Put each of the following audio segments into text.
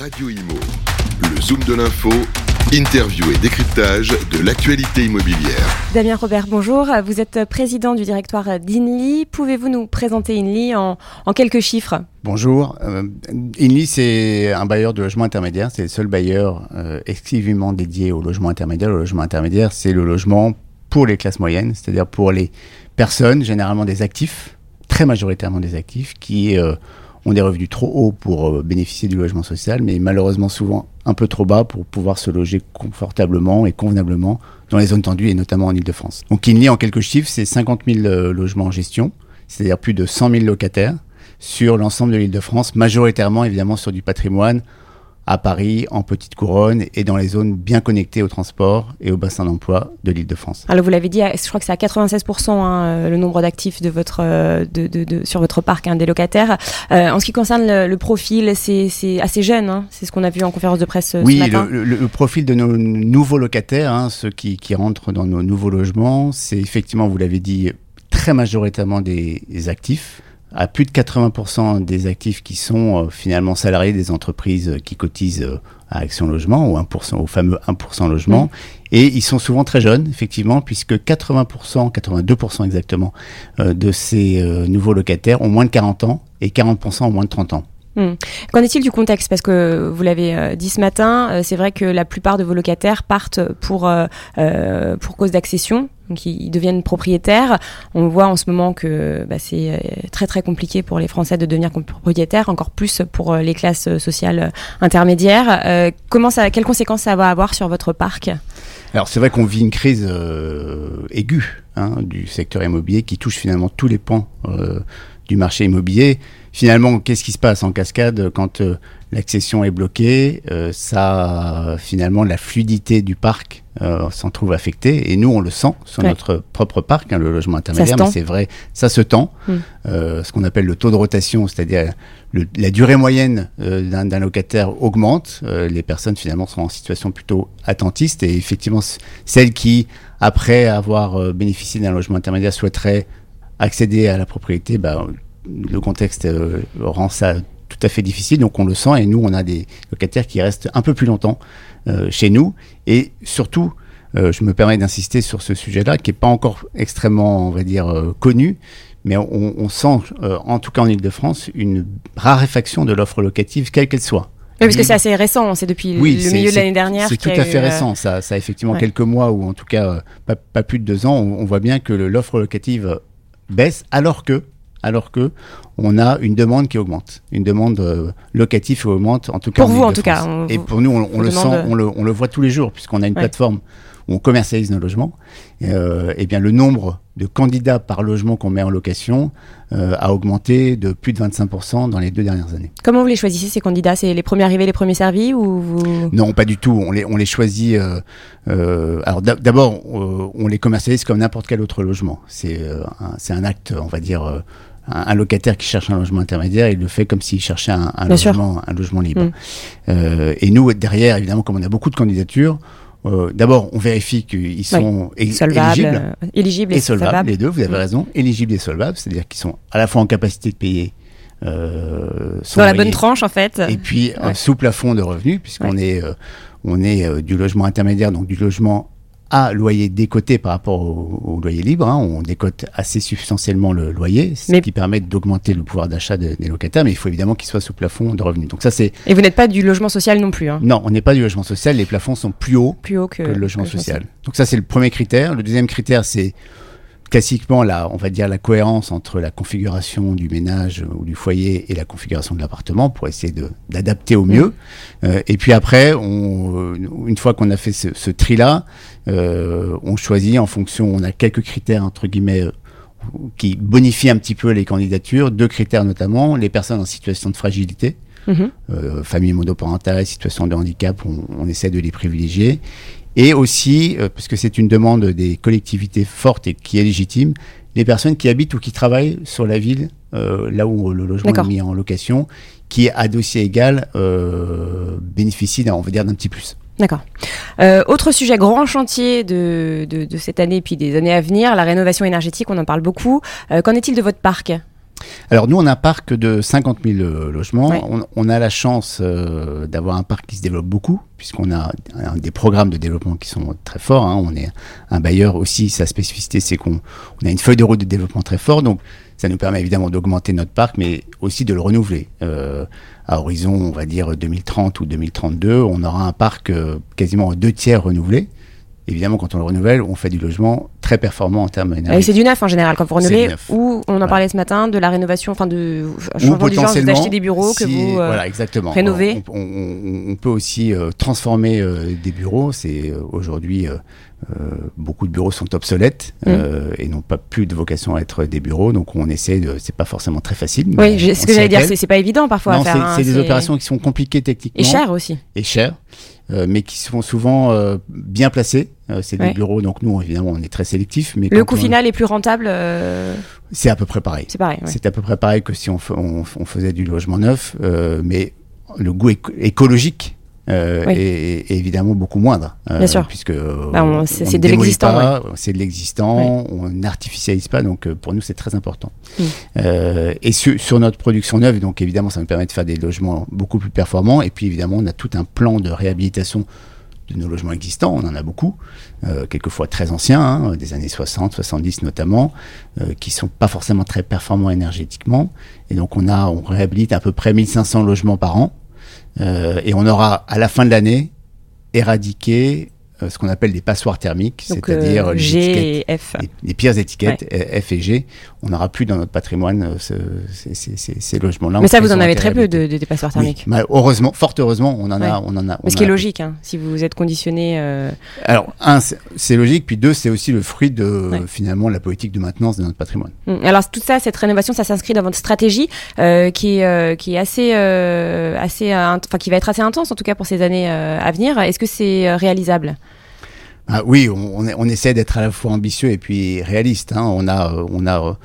Radio Imo. Le Zoom de l'info, interview et décryptage de l'actualité immobilière. Damien Robert, bonjour. Vous êtes président du directoire d'INLI. Pouvez-vous nous présenter INLI en, en quelques chiffres? Bonjour. Euh, INLI, c'est un bailleur de logement intermédiaire. C'est le seul bailleur euh, exclusivement dédié au logement intermédiaire. Le logement intermédiaire, c'est le logement pour les classes moyennes, c'est-à-dire pour les personnes, généralement des actifs, très majoritairement des actifs, qui euh, ont des revenus trop hauts pour euh, bénéficier du logement social, mais malheureusement souvent un peu trop bas pour pouvoir se loger confortablement et convenablement dans les zones tendues et notamment en Ile-de-France. Donc INLI, en quelques chiffres, c'est 50 000 euh, logements en gestion, c'est-à-dire plus de 100 000 locataires sur l'ensemble de l'Île-de-France, majoritairement évidemment sur du patrimoine, à Paris, en petite couronne et dans les zones bien connectées au transport et au bassin d'emploi de l'île de France. Alors vous l'avez dit, je crois que c'est à 96% hein, le nombre d'actifs de votre, euh, de, de, de, sur votre parc hein, des locataires. Euh, en ce qui concerne le, le profil, c'est assez jeune, hein, c'est ce qu'on a vu en conférence de presse oui, ce matin. Le, le, le, profil de nos nouveaux locataires, ceux qui, qui rentrent dans nos nouveaux logements, c'est effectivement, vous l'avez dit, très majoritairement des actifs à plus de 80% des actifs qui sont euh, finalement salariés des entreprises qui cotisent euh, à Action Logement, ou 1%, au fameux 1% logement. Mmh. Et ils sont souvent très jeunes, effectivement, puisque 80%, 82% exactement, euh, de ces euh, nouveaux locataires ont moins de 40 ans et 40% ont moins de 30 ans. Mmh. Qu'en est-il du contexte? Parce que vous l'avez euh, dit ce matin, euh, c'est vrai que la plupart de vos locataires partent pour, euh, pour cause d'accession, donc ils deviennent propriétaires. On voit en ce moment que bah, c'est très très compliqué pour les Français de devenir propriétaires, encore plus pour les classes sociales intermédiaires. Comment quelles conséquences ça va avoir sur votre parc? Alors c'est vrai qu'on vit une crise aiguë hein, du secteur immobilier qui touche finalement tous les pans du marché immobilier. Finalement, qu'est-ce qui se passe en cascade quand euh, l'accession est bloquée? Euh, Ça, finalement, la fluidité du parc euh, s'en trouve affectée. Et nous, on le sent sur ouais. notre propre parc, hein, le logement intermédiaire. Mais c'est vrai, ça se tend. Mm. ce qu'on appelle le taux de rotation, c'est-à-dire la durée moyenne d'un locataire augmente. les personnes, finalement, sont en situation plutôt attentiste. Et effectivement, celles qui, après avoir bénéficié d'un logement intermédiaire, souhaiteraient accéder à la propriété, bah, le contexte euh, rend ça tout à fait difficile. Donc on le sent et nous, on a des locataires qui restent un peu plus longtemps euh, chez nous. Et surtout, euh, je me permets d'insister sur ce sujet-là, qui n'est pas encore extrêmement, on va dire, connu. Mais on, on sent, en tout cas en Ile-de-France, une raréfaction de l'offre locative, quelle qu'elle soit. Oui, parce que c'est assez récent, c'est depuis oui, le milieu de l'année dernière. C'est tout à fait eu, récent, ça, ça a effectivement ouais. quelques mois ou en tout cas pas, pas, plus de deux ans. On, on voit bien que l'offre locative baisse, alors que alors que on a une demande qui augmente, une demande euh, locative qui augmente, en tout cas. Pour vous, en tout cas. On, et pour nous, on, on le sent, on le, on le, voit tous les jours, puisqu'on a une ouais. plateforme on commercialise nos logements. Euh, et, bien, le nombre de candidats par logement qu'on met en location euh, a augmenté de plus de 25% dans les deux dernières années. Comment vous les choisissez, ces candidats? C'est les premiers arrivés, les premiers servis ou vous... Non, pas du tout. On les, on les choisit. Euh, alors, d'abord, on les commercialise comme n'importe quel autre logement. C'est un, un acte, on va dire un, locataire qui cherche un logement intermédiaire, il le fait comme s'il cherchait un, un logement, un logement libre. Mmh. Euh, et nous, derrière, évidemment, comme on a beaucoup de candidatures, euh, d'abord, on vérifie qu'ils sont oui. solvables, éligibles, euh, éligibles et, solvables, solvables. les deux, vous avez mmh. raison, éligibles et solvables, c'est-à-dire qu'ils sont à la fois en capacité de payer euh, dans la bonne tranche en fait. Et puis ouais. sous plafond de revenus, puisqu'on ouais. est, euh, on est euh, du logement intermédiaire, donc du logement à loyer décoté par rapport au, au loyer libre. Hein. On décote assez substantiellement le loyer, ce mais... qui permet d'augmenter le pouvoir d'achat de, des locataires, mais il faut évidemment qu'il soit sous plafond de revenus. Donc ça c'est. Et vous n'êtes pas du logement social non plus. Hein. Non, on n'est pas du logement social. Les plafonds sont plus hauts, plus haut que, que, le logement que social. Donc ça c'est le premier critère. Le deuxième critère c'est classiquement la, on va dire la cohérence entre la configuration du ménage ou du foyer et la configuration de l'appartement pour essayer d'adapter au mieux. Euh, et puis après, on, une fois qu'on a fait ce, ce tri là, euh, on choisit en fonction, on a quelques critères entre guillemets qui bonifient un petit peu les candidatures, deux critères notamment, les personnes en situation de fragilité. Mmh. Euh, famille monoparentale, situation de handicap, on, on essaie de les privilégier et aussi, euh, parce que c'est une demande des collectivités fortes et qui est légitime, les personnes qui habitent ou qui travaillent sur la ville, euh, là où le logement est mis en location, qui à dossier égal euh, bénéficient, on va dire, d'un petit plus. D'accord. Euh, autre sujet, grand chantier de, de, de, cette année et puis des années à venir, la rénovation énergétique, on en parle beaucoup. Euh, Qu'en est-il de votre parc? Alors nous, on a un parc de 50 000 euh, logements. On, a la chance euh, d'avoir un parc qui se développe beaucoup, puisqu'on a des programmes de développement qui sont très forts. Hein. On est un bailleur aussi, sa spécificité, c'est qu'on a une feuille de route de développement très fort. Donc ça nous permet évidemment d'augmenter notre parc, mais aussi de le renouveler. Euh, à horizon, on va dire 2030 ou 2032, on aura un parc quasiment deux tiers renouvelé évidemment, quand on le renouvelle, on fait du logement très performant en termes énergétiques. c'est du neuf en général quand vous renouvelez, ou on en parlait ce matin de la rénovation, enfin de changement du genre, achetez des bureaux que vous euh, voilà, exactement. rénovez. On, peut aussi euh, transformer euh, des bureaux. C'est aujourd'hui beaucoup de bureaux sont obsolètes mm. et n'ont pas plus de vocation à être des bureaux. Donc on essaie de. C'est pas forcément très facile. Oui, ce que j'allais dire, c'est pas évident parfois à faire. C'est hein, des opérations qui sont compliquées techniquement. Et chères aussi. Et chères. Euh, mais qui sont souvent euh, bien placés. Euh, c'est des bureaux, donc nous, évidemment, on est très sélectif. Mais le coût final est plus rentable C'est à peu près pareil. C'est pareil. C'est à peu près pareil que si on, on, faisait du logement neuf, mais le goût écologique euh, est, évidemment beaucoup moindre. Euh, Bien sûr. Puisque bah, c'est de l'existant. C'est de l'existant, on n'artificialise pas, donc euh, pour nous c'est très important. Mm. et sur, notre production neuve, donc évidemment ça nous permet de faire des logements beaucoup plus performants. Et puis évidemment on a tout un plan de réhabilitation de nos logements existants, on en a beaucoup, quelquefois très anciens, hein, des années 60, 70 notamment, euh, qui sont pas forcément très performants énergétiquement. Et donc on a, on réhabilite à peu près 1500 logements par an. Euh, et on aura à la fin de l'année éradiqué ce qu'on appelle des passoires thermiques, c'est-à-dire euh, les, F. Les, pires étiquettes F et G. On n'aura plus dans notre patrimoine ces, logements-là. Mais ça, vous en avez très peu de, des passoires thermiques. heureusement, fort heureusement, on en a, on en a. ce qui est logique, hein, si vous êtes conditionné. Alors, un, c'est logique, puis deux, c'est aussi le fruit de finalement la politique de maintenance de notre patrimoine. Hum, alors tout ça, cette rénovation, ça s'inscrit dans votre stratégie qui est qui est assez assez, enfin qui va être assez intense en tout cas pour ces années à venir. Est-ce que c'est réalisable? Ah, oui, on, essaie d'être à la fois ambitieux et puis réaliste. Hein. On a, a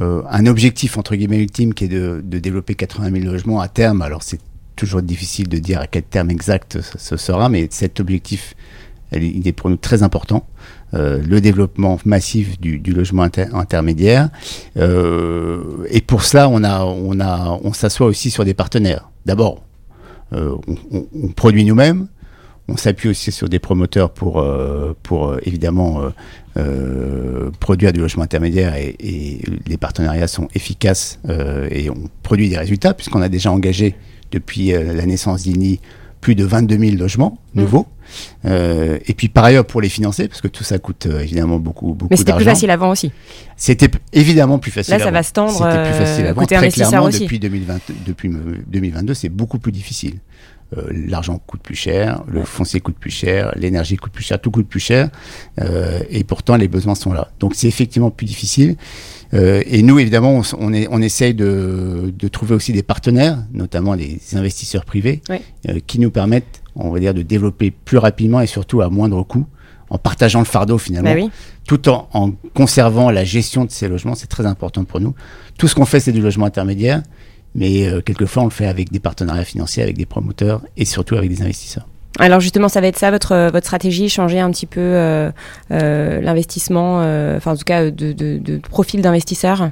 euh, un objectif entre guillemets ultime qui est de, développer 80 000 logements à terme. Alors c'est toujours difficile de dire à quel terme exact ce, sera, mais cet objectif, il est pour nous très important. Euh, le développement massif du, logement intermédiaire. Euh, et pour cela, on s'assoit aussi sur des partenaires. D'abord, euh, on, produit nous-mêmes. On s'appuie aussi sur des promoteurs pour, euh, pour euh, évidemment euh, produire du logement intermédiaire et, les partenariats sont efficaces et on produit des résultats puisqu'on a déjà engagé depuis la naissance d'INI plus de 22 000 logements mmh. nouveaux. et puis par ailleurs pour les financer, parce que tout ça coûte évidemment beaucoup, beaucoup d'argent. Mais c'était plus facile avant aussi. C'était évidemment plus facile. Là, ça va se tendre. C'était plus facile avant. Très clairement, depuis 2020, depuis 2022, c'est beaucoup plus difficile. Euh, l'argent coûte plus cher, le foncier coûte plus cher, l'énergie coûte plus cher, tout coûte plus cher, euh, et pourtant les besoins sont là. Donc c'est effectivement plus difficile. Euh, et nous, évidemment, on, on, est, on essaye de, de, trouver aussi des partenaires, notamment les investisseurs privés, qui nous permettent, on va dire, de développer plus rapidement et surtout à moindre coût en partageant le fardeau finalement, bah tout en, en, conservant la gestion de ces logements, c'est très important pour nous. Tout ce qu'on fait, c'est du logement intermédiaire mais euh, quelquefois on le fait avec des partenariats financiers, avec des promoteurs et surtout avec des investisseurs. Alors justement, ça va être ça votre votre stratégie, changer un petit peu euh, euh, l'investissement, enfin en tout cas de, de, de profil d'investisseur?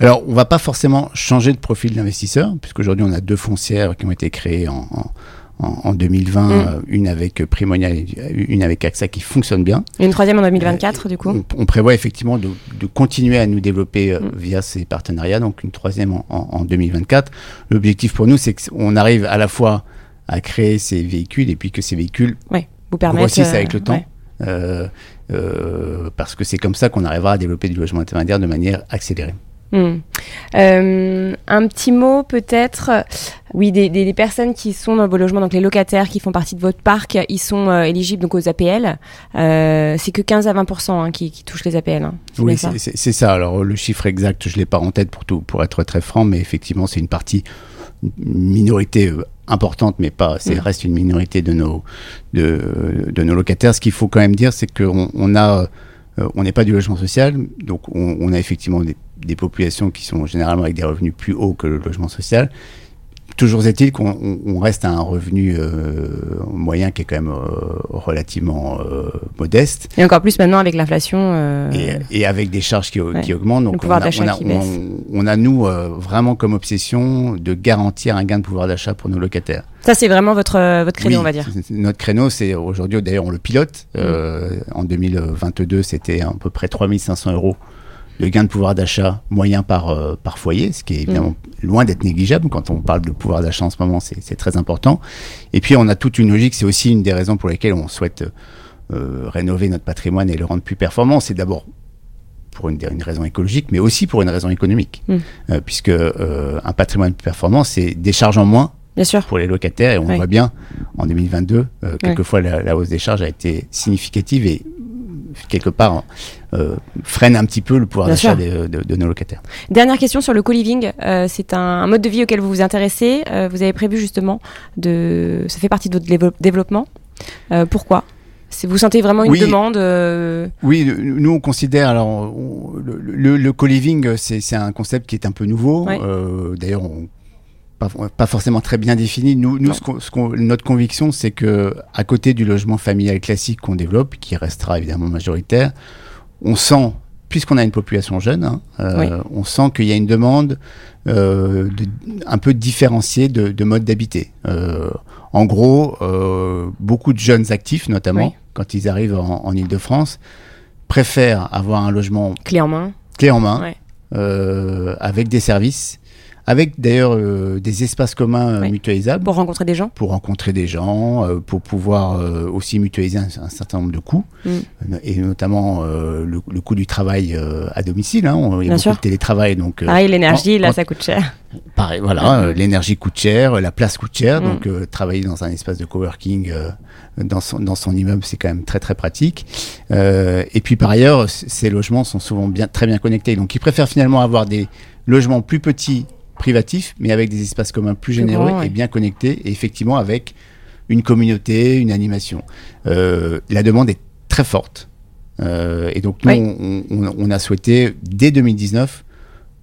Alors, on va pas forcément changer de profil d'investisseur, puisqu'aujourd'hui on a deux foncières qui ont été créées en, en en, 2020, mm. euh, une avec Primonial et une avec AXA qui fonctionne bien. une troisième en 2024 du coup on, prévoit effectivement de, continuer à nous développer euh, mm. via ces partenariats, donc une troisième en, en 2024. L'objectif pour nous, c'est qu'on arrive à la fois à créer ces véhicules et puis que ces véhicules ouais, vous permettent, grossissent avec le temps. Euh, parce que c'est comme ça qu'on arrivera à développer du logement intermédiaire de manière accélérée. Hmm. Euh, un petit mot peut-être, oui, des, personnes qui sont dans vos logements, donc les locataires qui font partie de votre parc, ils sont euh, éligibles donc aux APL. Euh, c'est que 15 à 20% hein, qui, touchent les APL. Hein. Oui, c'est ça. Alors le chiffre exact, je l'ai pas en tête pour tout, pour être très franc, mais effectivement, c'est une partie, une minorité importante, mais pas, c'est hmm. reste une minorité de nos de, de nos locataires. Ce qu'il faut quand même dire, c'est qu'on on a on n'est pas du logement social, donc on, on a effectivement des des populations qui sont généralement avec des revenus plus hauts que le logement social. toujours est-il qu'on reste à un revenu euh, moyen qui est quand même euh, relativement euh, modeste. Et encore plus maintenant avec l'inflation. Et, avec des charges qui, augmentent. Donc on a, on, a, nous vraiment comme obsession de garantir un gain de pouvoir d'achat pour nos locataires. Ça c'est vraiment votre votre créneau on va dire. Notre créneau c'est aujourd'hui d'ailleurs on le pilote. Mm. en 2022 c'était à peu près 3500 euros le gain de pouvoir d'achat moyen par, euh, par foyer, ce qui est évidemment mm. loin d'être négligeable. Quand on parle de pouvoir d'achat en ce moment, c'est très important. Et puis, on a toute une logique, c'est aussi une des raisons pour lesquelles on souhaite euh, rénover notre patrimoine et le rendre plus performant. C'est d'abord pour une, une, raison écologique, mais aussi pour une raison économique. Mm. Euh, puisque un patrimoine plus performant, c'est des charges en moins Bien sûr. pour les locataires. Et on voit bien, en 2022, quelquefois la, la, hausse des charges a été significative et quelque part euh, freine un petit peu le pouvoir d'achat de, nos locataires. Dernière question sur le co-living. Euh, c'est un, mode de vie auquel vous vous intéressez. Euh, vous avez prévu justement de. Ça fait partie de votre développement. pourquoi? Vous sentez vraiment une demande Oui, nous on considère alors le, le co-living c'est un concept qui est un peu nouveau. D'ailleurs, on pas, forcément très bien défini. Nous, nous ce notre conviction, c'est que à côté du logement familial classique qu'on développe, qui restera évidemment majoritaire, on sent, puisqu'on a une population jeune, hein, euh, on sent qu'il y a une demande euh, un peu différenciée de, de mode d'habiter. Euh, en gros, beaucoup de jeunes actifs, notamment quand ils arrivent en, en Ile-de-France, préfèrent avoir un logement clé en main, clé en main, avec des services avec d'ailleurs euh, des espaces communs euh, mutualisables. Pour rencontrer des gens Pour rencontrer des gens, euh, pour pouvoir aussi mutualiser un, certain nombre de coûts, mm. et notamment le, coût du travail à domicile. Hein, il y a beaucoup de télétravail. Donc, ah, et l'énergie, là, ça coûte cher. Pareil, voilà, l'énergie coûte cher, la place coûte cher, mm. donc travailler dans un espace de coworking dans, son, dans son immeuble, c'est quand même très très pratique. et puis par ailleurs, ces logements sont souvent bien, très bien connectés, donc ils préfèrent finalement avoir des logements plus petits privatif, mais avec des espaces communs plus généreux et bien connectés, et effectivement avec une communauté, une animation. Euh, la demande est très forte. Euh, et donc, nous, on, a souhaité, dès 2019,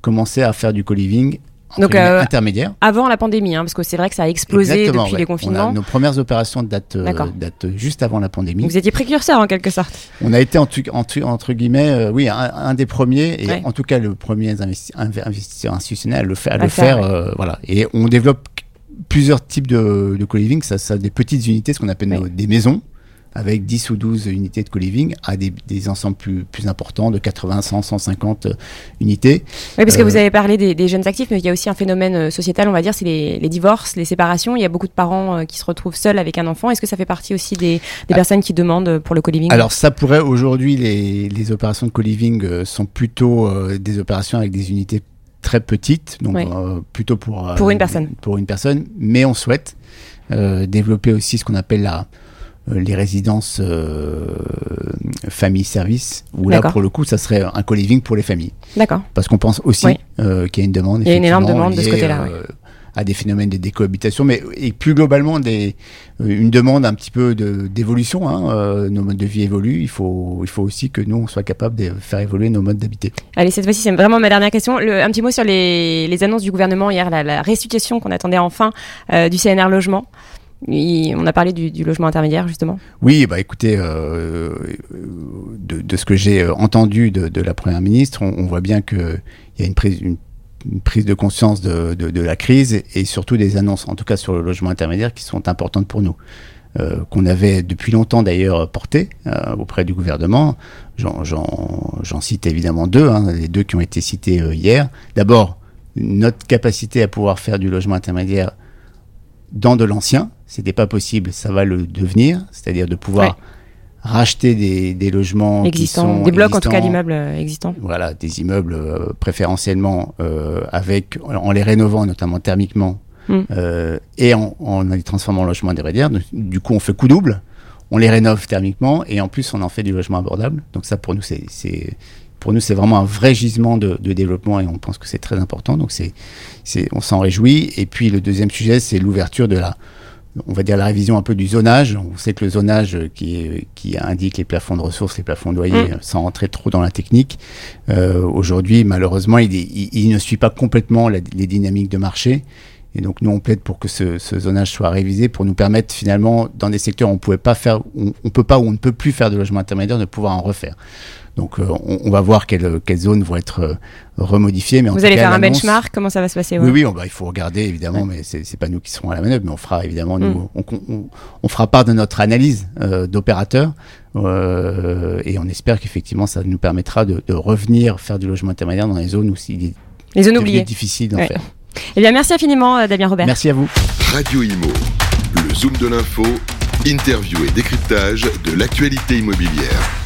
commencer à faire du co-living donc euh, intermédiaire. Avant la pandémie, hein, parce que c'est vrai que ça a explosé depuis les confinements. nos premières opérations datent, euh, datent, juste avant la pandémie. Vous étiez précurseur en quelque sorte. On a été entre, entre guillemets, euh, oui, un, des premiers et en tout cas le premier investisseur institutionnel à le, faire, à le faire. voilà. Et on développe plusieurs types de, de co-living. Ça, ça, des petites unités, ce qu'on appelle des maisons avec 10 ou 12 unités de co-living à des, des, ensembles plus, plus importants de 80, 100, 150 unités. Oui, parce que vous euh, avez parlé des, des, jeunes actifs, mais il y a aussi un phénomène euh, sociétal, on va dire, c'est les, les, divorces, les séparations. Il y a beaucoup de parents euh, qui se retrouvent seuls avec un enfant. Est-ce que ça fait partie aussi des, des ah. personnes qui demandent pour le co-living? Alors ça pourrait, aujourd'hui, les, les, opérations de co-living sont plutôt des opérations avec des unités très petites, donc plutôt pour, pour une personne. Pour une personne, mais on souhaite développer aussi ce qu'on appelle la les résidences euh, famille-service, où là, pour le coup, ça serait un co-living pour les familles. D'accord. Parce qu'on pense aussi euh, qu'il y a une demande. Il y a une énorme demande de ce côté-là. à des phénomènes de décohabitation, mais et plus globalement des, une demande un petit peu d'évolution. Hein, nos modes de vie évoluent. Il faut, il faut aussi que nous on soit capable de faire évoluer nos modes d'habiter. Allez, cette fois-ci, c'est vraiment ma dernière question. Le, un petit mot sur les, les annonces du gouvernement hier, la, la restitution qu'on attendait enfin du CNR logement on a parlé du, logement intermédiaire justement. Oui, bah écoutez, euh, de, ce que j'ai euh, entendu de, la première ministre, on, voit bien qu'il y a une prise, de conscience de, la crise et, surtout des annonces, en tout cas sur le logement intermédiaire, qui sont importantes pour nous. Euh, qu'on avait depuis longtemps d'ailleurs porté auprès du gouvernement. J'en cite évidemment deux, hein, les deux qui ont été cités hier. D'abord, notre capacité à pouvoir faire du logement intermédiaire dans de l'ancien, c'était pas possible, ça va le devenir, c'est-à-dire de pouvoir racheter des, logements existants, des blocs en tout cas d'immeubles euh, existants. Voilà, des immeubles euh, préférentiellement euh, avec en les rénovant notamment thermiquement hmm. et en, les transformant en logements intermédiaires. Du coup, on fait coup double, on les rénove thermiquement et en plus on en fait du logement abordable. Donc ça pour nous c'est pour nous c'est vraiment un vrai gisement de, de, développement et on pense que c'est très important. Donc c'est on s'en réjouit. Et puis le deuxième sujet c'est l'ouverture de la on va dire la révision un peu du zonage. On sait que le zonage qui, qui indique les plafonds de ressources, les plafonds de loyer, mm. sans rentrer trop dans la technique, euh, aujourd'hui, malheureusement, il, il, ne suit pas complètement les dynamiques de marché. Et donc nous on plaide pour que ce, zonage soit révisé pour nous permettre finalement dans des secteurs où on pouvait pas faire, on, on peut pas ou on ne peut plus faire de logement intermédiaire de pouvoir en refaire. Donc euh, on, va voir quelles, quelles, zones vont être euh, remodifiées. Mais Vous allez faire un benchmark Comment ça va se passer Oui, oui, on, bah, il faut regarder évidemment, mais c'est pas nous qui serons à la manœuvre, mais on fera évidemment, nous, mm. on, on, fera part de notre analyse euh, d'opérateurs et on espère qu'effectivement ça nous permettra de, de, revenir faire du logement intermédiaire dans les zones où il est, les zones oubliées. difficile d'en faire. Eh bien, merci infiniment, Damien Robert. Merci à vous. Radio Imo, le zoom de l'info, interview et décryptage de l'actualité immobilière.